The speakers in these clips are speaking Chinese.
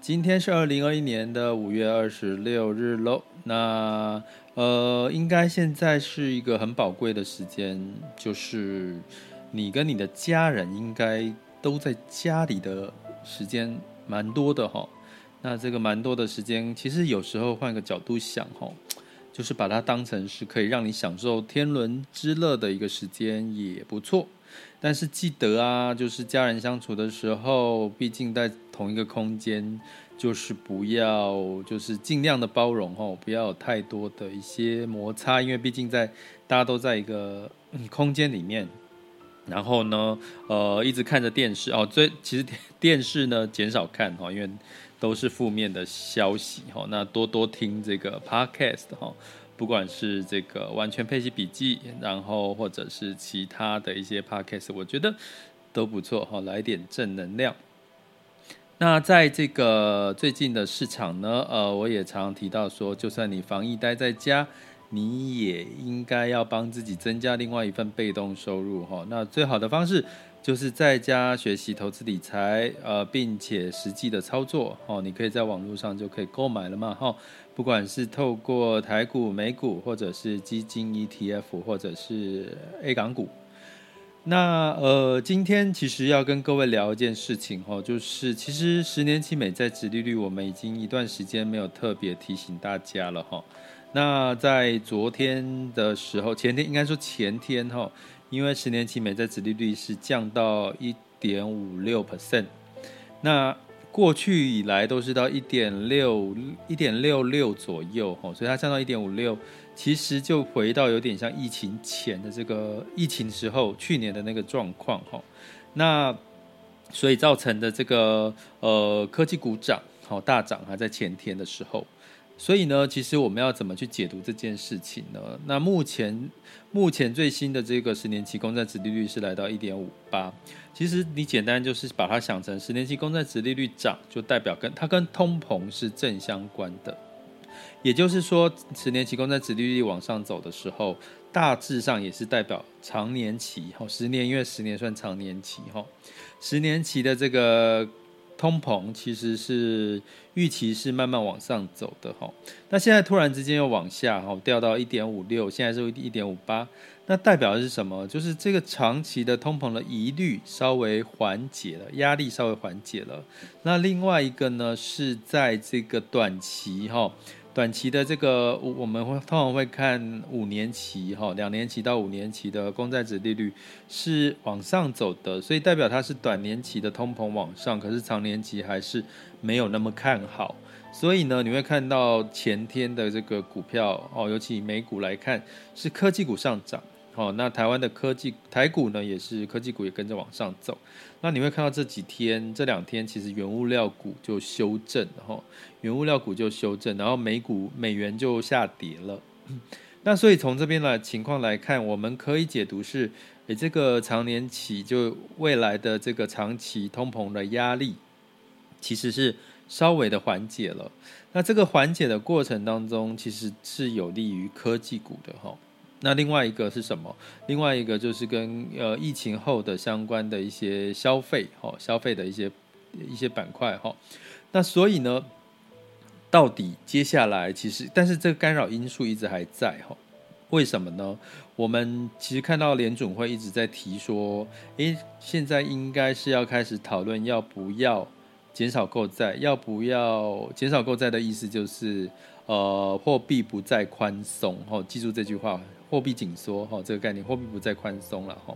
今天是二零二一年的五月二十六日喽。那呃，应该现在是一个很宝贵的时间，就是你跟你的家人应该都在家里的时间蛮多的哈。那这个蛮多的时间，其实有时候换个角度想哈，就是把它当成是可以让你享受天伦之乐的一个时间也不错。但是记得啊，就是家人相处的时候，毕竟在同一个空间。就是不要，就是尽量的包容哦，不要有太多的一些摩擦，因为毕竟在大家都在一个空间里面，然后呢，呃，一直看着电视哦，最其实电视呢减少看哈，因为都是负面的消息哈，那多多听这个 podcast 哈，不管是这个完全配息笔记，然后或者是其他的一些 podcast，我觉得都不错哈，来点正能量。那在这个最近的市场呢，呃，我也常提到说，就算你防疫待在家，你也应该要帮自己增加另外一份被动收入哈。那最好的方式就是在家学习投资理财，呃，并且实际的操作哦。你可以在网络上就可以购买了嘛哈，不管是透过台股、美股，或者是基金 ETF，或者是 A 港股。那呃，今天其实要跟各位聊一件事情哈，就是其实十年期美债殖利率，我们已经一段时间没有特别提醒大家了哈。那在昨天的时候，前天应该说前天哈，因为十年期美债殖利率是降到一点五六 percent，那过去以来都是到一点六一点六六左右哈，所以它降到一点五六。其实就回到有点像疫情前的这个疫情时候去年的那个状况哈，那所以造成的这个呃科技股涨好大涨还在前天的时候，所以呢，其实我们要怎么去解读这件事情呢？那目前目前最新的这个十年期公债殖利率是来到一点五八，其实你简单就是把它想成十年期公债殖利率涨，就代表跟它跟通膨是正相关的。也就是说，十年期公债殖利率往上走的时候，大致上也是代表长年期，哈，十年，因为十年算长年期，哈，十年期的这个通膨其实是预期是慢慢往上走的，哈。那现在突然之间又往下，哈，掉到一点五六，现在是一点五八，那代表的是什么？就是这个长期的通膨的疑虑稍微缓解了，压力稍微缓解了。那另外一个呢，是在这个短期，哈。短期的这个，我们会通常会看五年期哈，两年期到五年期的公债子利率是往上走的，所以代表它是短年期的通膨往上，可是长年期还是没有那么看好。所以呢，你会看到前天的这个股票哦，尤其美股来看，是科技股上涨。哦，那台湾的科技台股呢，也是科技股也跟着往上走。那你会看到这几天这两天，其实原物料股就修正，哈，原物料股就修正，然后美股美元就下跌了。那所以从这边的情况来看，我们可以解读是，诶，这个长年期就未来的这个长期通膨的压力，其实是稍微的缓解了。那这个缓解的过程当中，其实是有利于科技股的，哈。那另外一个是什么？另外一个就是跟呃疫情后的相关的一些消费，哈，消费的一些一些板块，哈。那所以呢，到底接下来其实，但是这个干扰因素一直还在，哈。为什么呢？我们其实看到联准会一直在提说，诶，现在应该是要开始讨论要不要减少购债，要不要减少购债的意思就是，呃，货币不再宽松，哈，记住这句话，货币紧缩，哈，这个概念，货币不再宽松了，哈。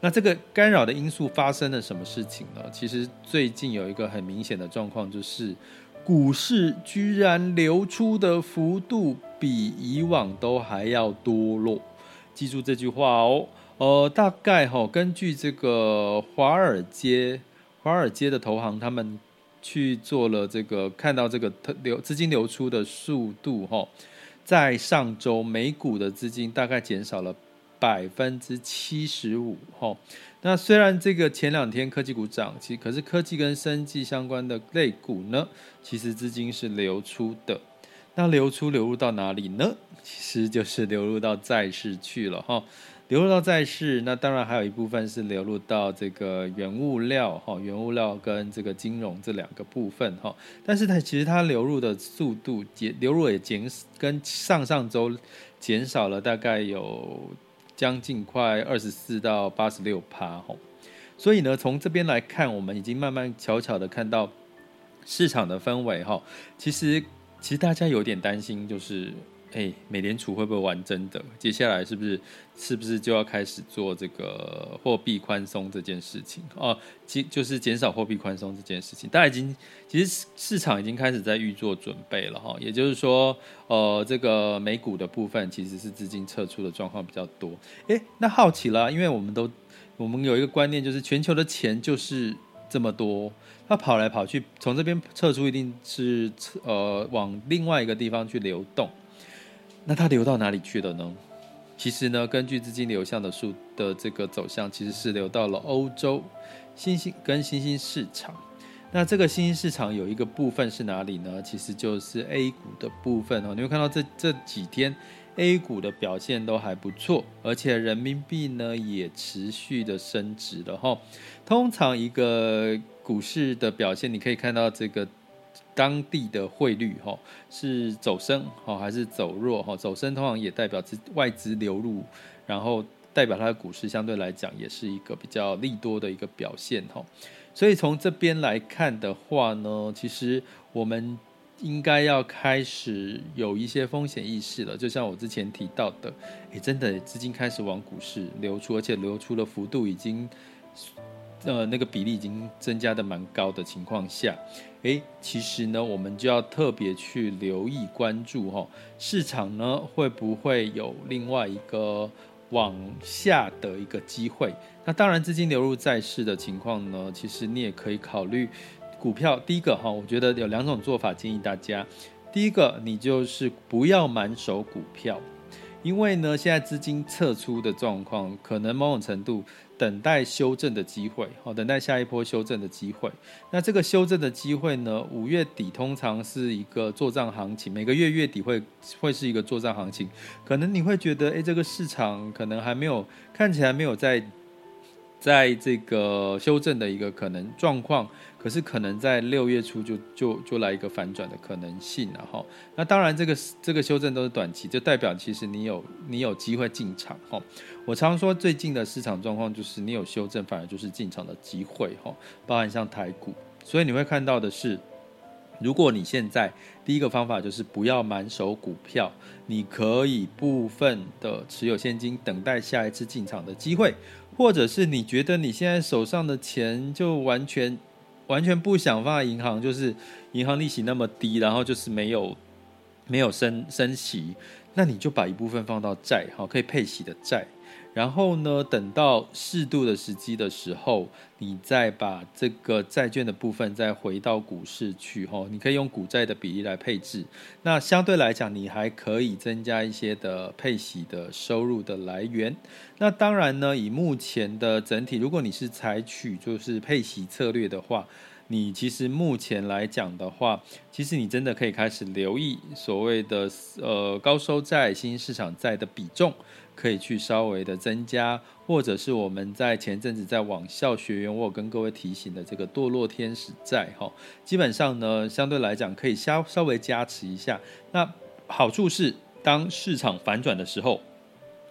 那这个干扰的因素发生了什么事情呢？其实最近有一个很明显的状况，就是股市居然流出的幅度比以往都还要多咯。记住这句话哦。呃，大概哈，根据这个华尔街，华尔街的投行他们去做了这个，看到这个流资金流出的速度哈，在上周美股的资金大概减少了百分之七十五哈。那虽然这个前两天科技股涨，其可是科技跟生计相关的类股呢，其实资金是流出的。那流出流入到哪里呢？其实就是流入到债市去了哈。流入到债市，那当然还有一部分是流入到这个原物料哈，原物料跟这个金融这两个部分哈。但是它其实它流入的速度减，流入也减，跟上上周减少了大概有将近快二十四到八十六趴哈。所以呢，从这边来看，我们已经慢慢悄悄的看到市场的氛围哈。其实其实大家有点担心，就是。哎，美联储会不会玩真的？接下来是不是是不是就要开始做这个货币宽松这件事情？哦，减就是减少货币宽松这件事情，大家已经其实市场已经开始在预做准备了哈。也就是说，呃，这个美股的部分其实是资金撤出的状况比较多。哎，那好奇了，因为我们都我们有一个观念，就是全球的钱就是这么多，它跑来跑去，从这边撤出一定是呃往另外一个地方去流动。那它流到哪里去了呢？其实呢，根据资金流向的数的这个走向，其实是流到了欧洲新兴跟新兴市场。那这个新兴市场有一个部分是哪里呢？其实就是 A 股的部分哦。你会看到这这几天 A 股的表现都还不错，而且人民币呢也持续的升值了哈。通常一个股市的表现，你可以看到这个。当地的汇率哈是走升哈还是走弱哈？走升通常也代表资外资流入，然后代表它的股市相对来讲也是一个比较利多的一个表现哈。所以从这边来看的话呢，其实我们应该要开始有一些风险意识了。就像我之前提到的，诶，真的资金开始往股市流出，而且流出的幅度已经。呃，那个比例已经增加的蛮高的情况下，诶，其实呢，我们就要特别去留意关注哈，市场呢会不会有另外一个往下的一个机会？那当然，资金流入在市的情况呢，其实你也可以考虑股票。第一个哈，我觉得有两种做法，建议大家。第一个，你就是不要满手股票，因为呢，现在资金撤出的状况，可能某种程度。等待修正的机会，好，等待下一波修正的机会。那这个修正的机会呢？五月底通常是一个做账行情，每个月月底会会是一个做账行情。可能你会觉得，诶，这个市场可能还没有看起来没有在。在这个修正的一个可能状况，可是可能在六月初就就就来一个反转的可能性了哈。那当然，这个这个修正都是短期，就代表其实你有你有机会进场哈。我常说最近的市场状况就是你有修正，反而就是进场的机会哈。包含像台股，所以你会看到的是，如果你现在第一个方法就是不要满手股票，你可以部分的持有现金，等待下一次进场的机会。或者是你觉得你现在手上的钱就完全完全不想放在银行，就是银行利息那么低，然后就是没有没有升升息，那你就把一部分放到债，好，可以配息的债。然后呢，等到适度的时机的时候，你再把这个债券的部分再回到股市去，哈，你可以用股债的比例来配置。那相对来讲，你还可以增加一些的配息的收入的来源。那当然呢，以目前的整体，如果你是采取就是配息策略的话，你其实目前来讲的话，其实你真的可以开始留意所谓的呃高收债、新兴市场债的比重。可以去稍微的增加，或者是我们在前阵子在网校学员，我跟各位提醒的这个堕落天使债哈，基本上呢，相对来讲可以稍稍微加持一下。那好处是，当市场反转的时候，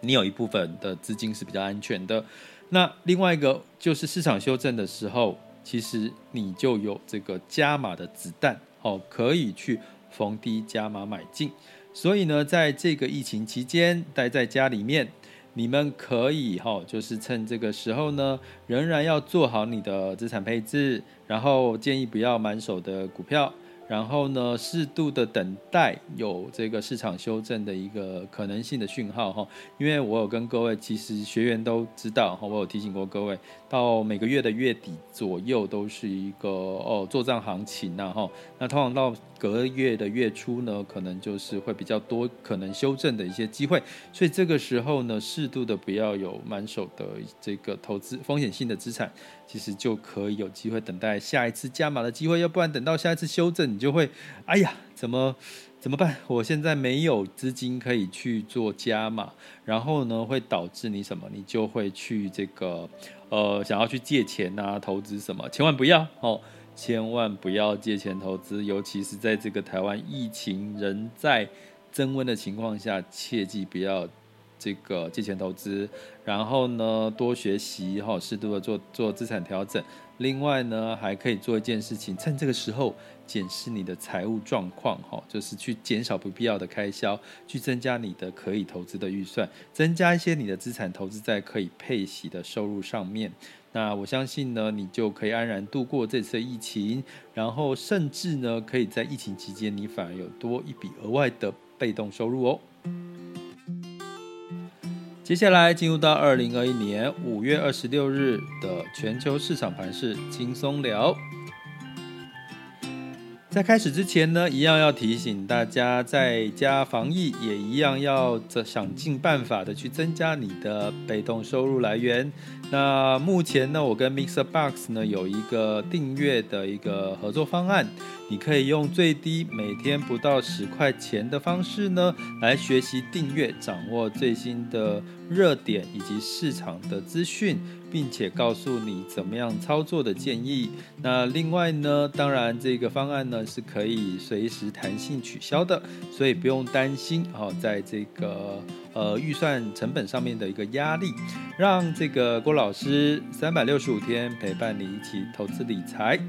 你有一部分的资金是比较安全的。那另外一个就是市场修正的时候，其实你就有这个加码的子弹哦，可以去逢低加码买进。所以呢，在这个疫情期间待在家里面，你们可以哈，就是趁这个时候呢，仍然要做好你的资产配置，然后建议不要满手的股票。然后呢，适度的等待有这个市场修正的一个可能性的讯号哈，因为我有跟各位，其实学员都知道哈，我有提醒过各位，到每个月的月底左右都是一个哦做账行情呐哈，那通常到隔月的月初呢，可能就是会比较多可能修正的一些机会，所以这个时候呢，适度的不要有满手的这个投资风险性的资产。其实就可以有机会等待下一次加码的机会，要不然等到下一次修正，你就会，哎呀，怎么怎么办？我现在没有资金可以去做加码，然后呢，会导致你什么？你就会去这个，呃，想要去借钱啊，投资什么？千万不要哦，千万不要借钱投资，尤其是在这个台湾疫情仍在增温的情况下，切记不要。这个借钱投资，然后呢，多学习哈，适度的做做资产调整。另外呢，还可以做一件事情，趁这个时候检视你的财务状况哈，就是去减少不必要的开销，去增加你的可以投资的预算，增加一些你的资产投资在可以配息的收入上面。那我相信呢，你就可以安然度过这次疫情，然后甚至呢，可以在疫情期间，你反而有多一笔额外的被动收入哦。接下来进入到二零二一年五月二十六日的全球市场盘势轻松聊。在开始之前呢，一样要提醒大家，在家防疫也一样要想尽办法的去增加你的被动收入来源。那目前呢，我跟 MixerBox 呢有一个订阅的一个合作方案。你可以用最低每天不到十块钱的方式呢，来学习订阅，掌握最新的热点以及市场的资讯，并且告诉你怎么样操作的建议。那另外呢，当然这个方案呢是可以随时弹性取消的，所以不用担心哦，在这个呃预算成本上面的一个压力，让这个郭老师三百六十五天陪伴你一起投资理财。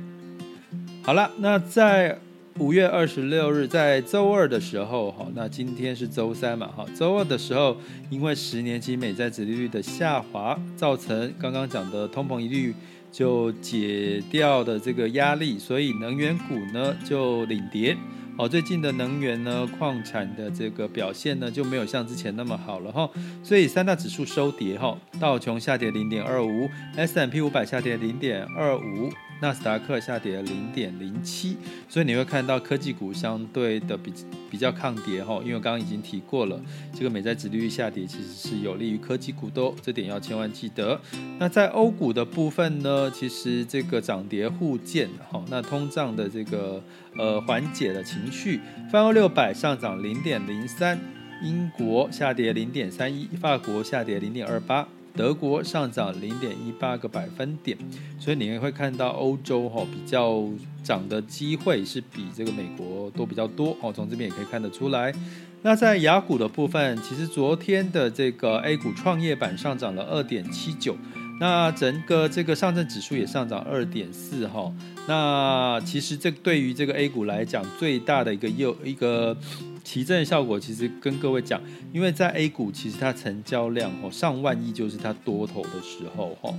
好了，那在五月二十六日，在周二的时候，哈，那今天是周三嘛，哈，周二的时候，因为十年期美债殖利率的下滑，造成刚刚讲的通膨疑虑就解掉的这个压力，所以能源股呢就领跌。哦，最近的能源呢，矿产的这个表现呢就没有像之前那么好了哈，所以三大指数收跌哈，道琼下跌零点二五，S&P 五百下跌零点二五。纳斯达克下跌零点零七，所以你会看到科技股相对的比比较抗跌哈，因为刚刚已经提过了，这个美债殖利率下跌其实是有利于科技股的，这点要千万记得。那在欧股的部分呢，其实这个涨跌互见哈，那通胀的这个呃缓解的情绪，泛欧六百上涨零点零三，英国下跌零点三一，法国下跌零点二八。德国上涨零点一八个百分点，所以你会看到欧洲哈比较涨的机会是比这个美国都比较多哦，从这边也可以看得出来。那在雅股的部分，其实昨天的这个 A 股创业板上涨了二点七九，那整个这个上证指数也上涨二点四哈。那其实这对于这个 A 股来讲，最大的一个又一个。提振的效果其实跟各位讲，因为在 A 股其实它成交量哦上万亿就是它多头的时候哈，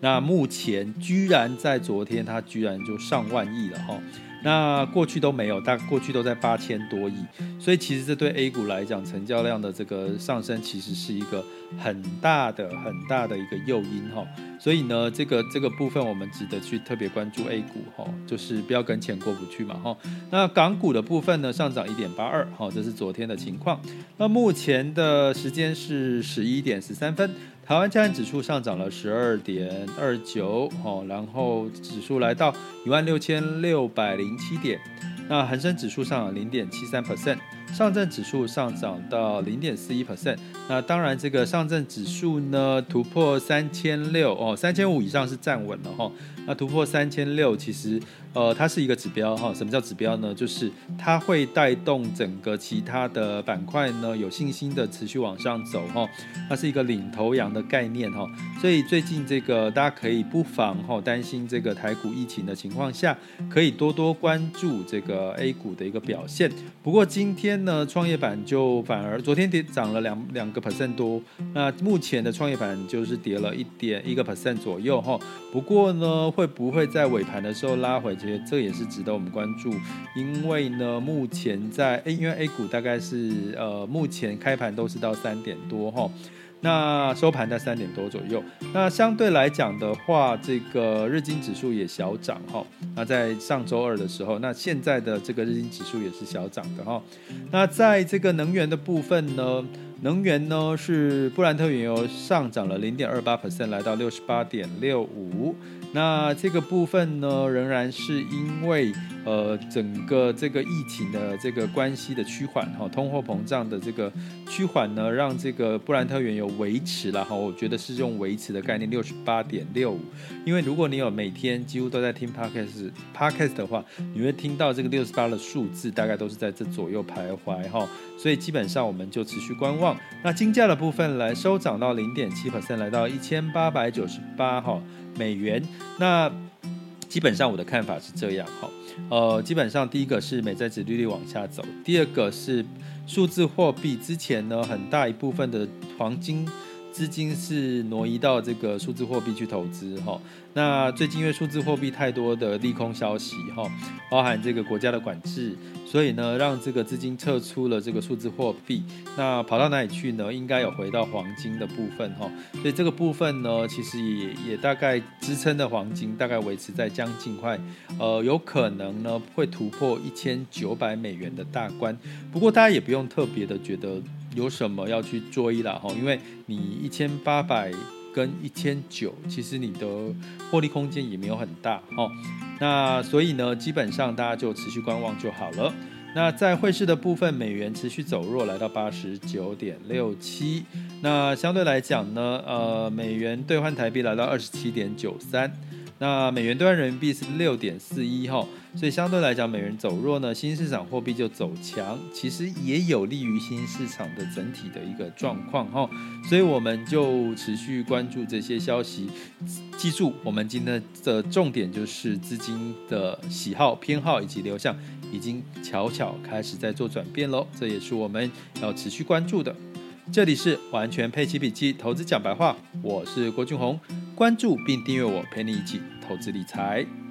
那目前居然在昨天它居然就上万亿了哈。那过去都没有，但过去都在八千多亿，所以其实这对 A 股来讲，成交量的这个上升，其实是一个很大的、很大的一个诱因哈。所以呢，这个这个部分我们值得去特别关注 A 股哈，就是不要跟钱过不去嘛哈。那港股的部分呢，上涨一点八二哈，这是昨天的情况。那目前的时间是十一点十三分。台湾加权指数上涨了十二点二九，哦，然后指数来到一万六千六百零七点。那恒生指数上涨零点七三 percent，上证指数上涨到零点四一 percent。那当然，这个上证指数呢突破三千六哦，三千五以上是站稳了哈。那突破三千六，其实呃，它是一个指标哈。什么叫指标呢？就是它会带动整个其他的板块呢，有信心的持续往上走哈。它是一个领头羊的概念哈。所以最近这个大家可以不妨哈，担心这个台股疫情的情况下，可以多多关注这个 A 股的一个表现。不过今天呢，创业板就反而昨天跌涨了两两个 percent 多，那目前的创业板就是跌了一点一个 percent 左右哈。不过呢，会不会在尾盘的时候拉回？觉得这也是值得我们关注，因为呢，目前在 A，因为 A 股大概是呃，目前开盘都是到三点多哈，那收盘在三点多左右。那相对来讲的话，这个日经指数也小涨哈。那在上周二的时候，那现在的这个日经指数也是小涨的哈。那在这个能源的部分呢，能源呢是布兰特原油上涨了零点二八 percent，来到六十八点六五。那这个部分呢，仍然是因为呃整个这个疫情的这个关系的趋缓哈，通货膨胀的这个趋缓呢，让这个布兰特原油维持了哈，我觉得是用维持的概念六十八点六五，因为如果你有每天几乎都在听 podcast podcast 的话，你会听到这个六十八的数字，大概都是在这左右徘徊哈，所以基本上我们就持续观望。那金价的部分来收涨到零点七 percent，来到一千八百九十八哈。美元，那基本上我的看法是这样哈，呃，基本上第一个是美债指利率往下走，第二个是数字货币之前呢，很大一部分的黄金资金是挪移到这个数字货币去投资哈。那最近因为数字货币太多的利空消息哈，包含这个国家的管制，所以呢，让这个资金撤出了这个数字货币，那跑到哪里去呢？应该有回到黄金的部分哈。所以这个部分呢，其实也也大概支撑的黄金大概维持在将近快，呃，有可能呢会突破一千九百美元的大关。不过大家也不用特别的觉得有什么要去追啦哈，因为你一千八百。跟一千九，其实你的获利空间也没有很大哦。那所以呢，基本上大家就持续观望就好了。那在汇市的部分，美元持续走弱，来到八十九点六七。那相对来讲呢，呃，美元兑换台币来到二十七点九三。那美元兑换人民币是六点四一哈。所以相对来讲，美元走弱呢，新市场货币就走强，其实也有利于新市场的整体的一个状况哈。所以我们就持续关注这些消息。记住，我们今天的重点就是资金的喜好、偏好以及流向已经悄悄开始在做转变喽。这也是我们要持续关注的。这里是完全配齐笔记投资讲白话，我是郭俊宏，关注并订阅我，陪你一起投资理财。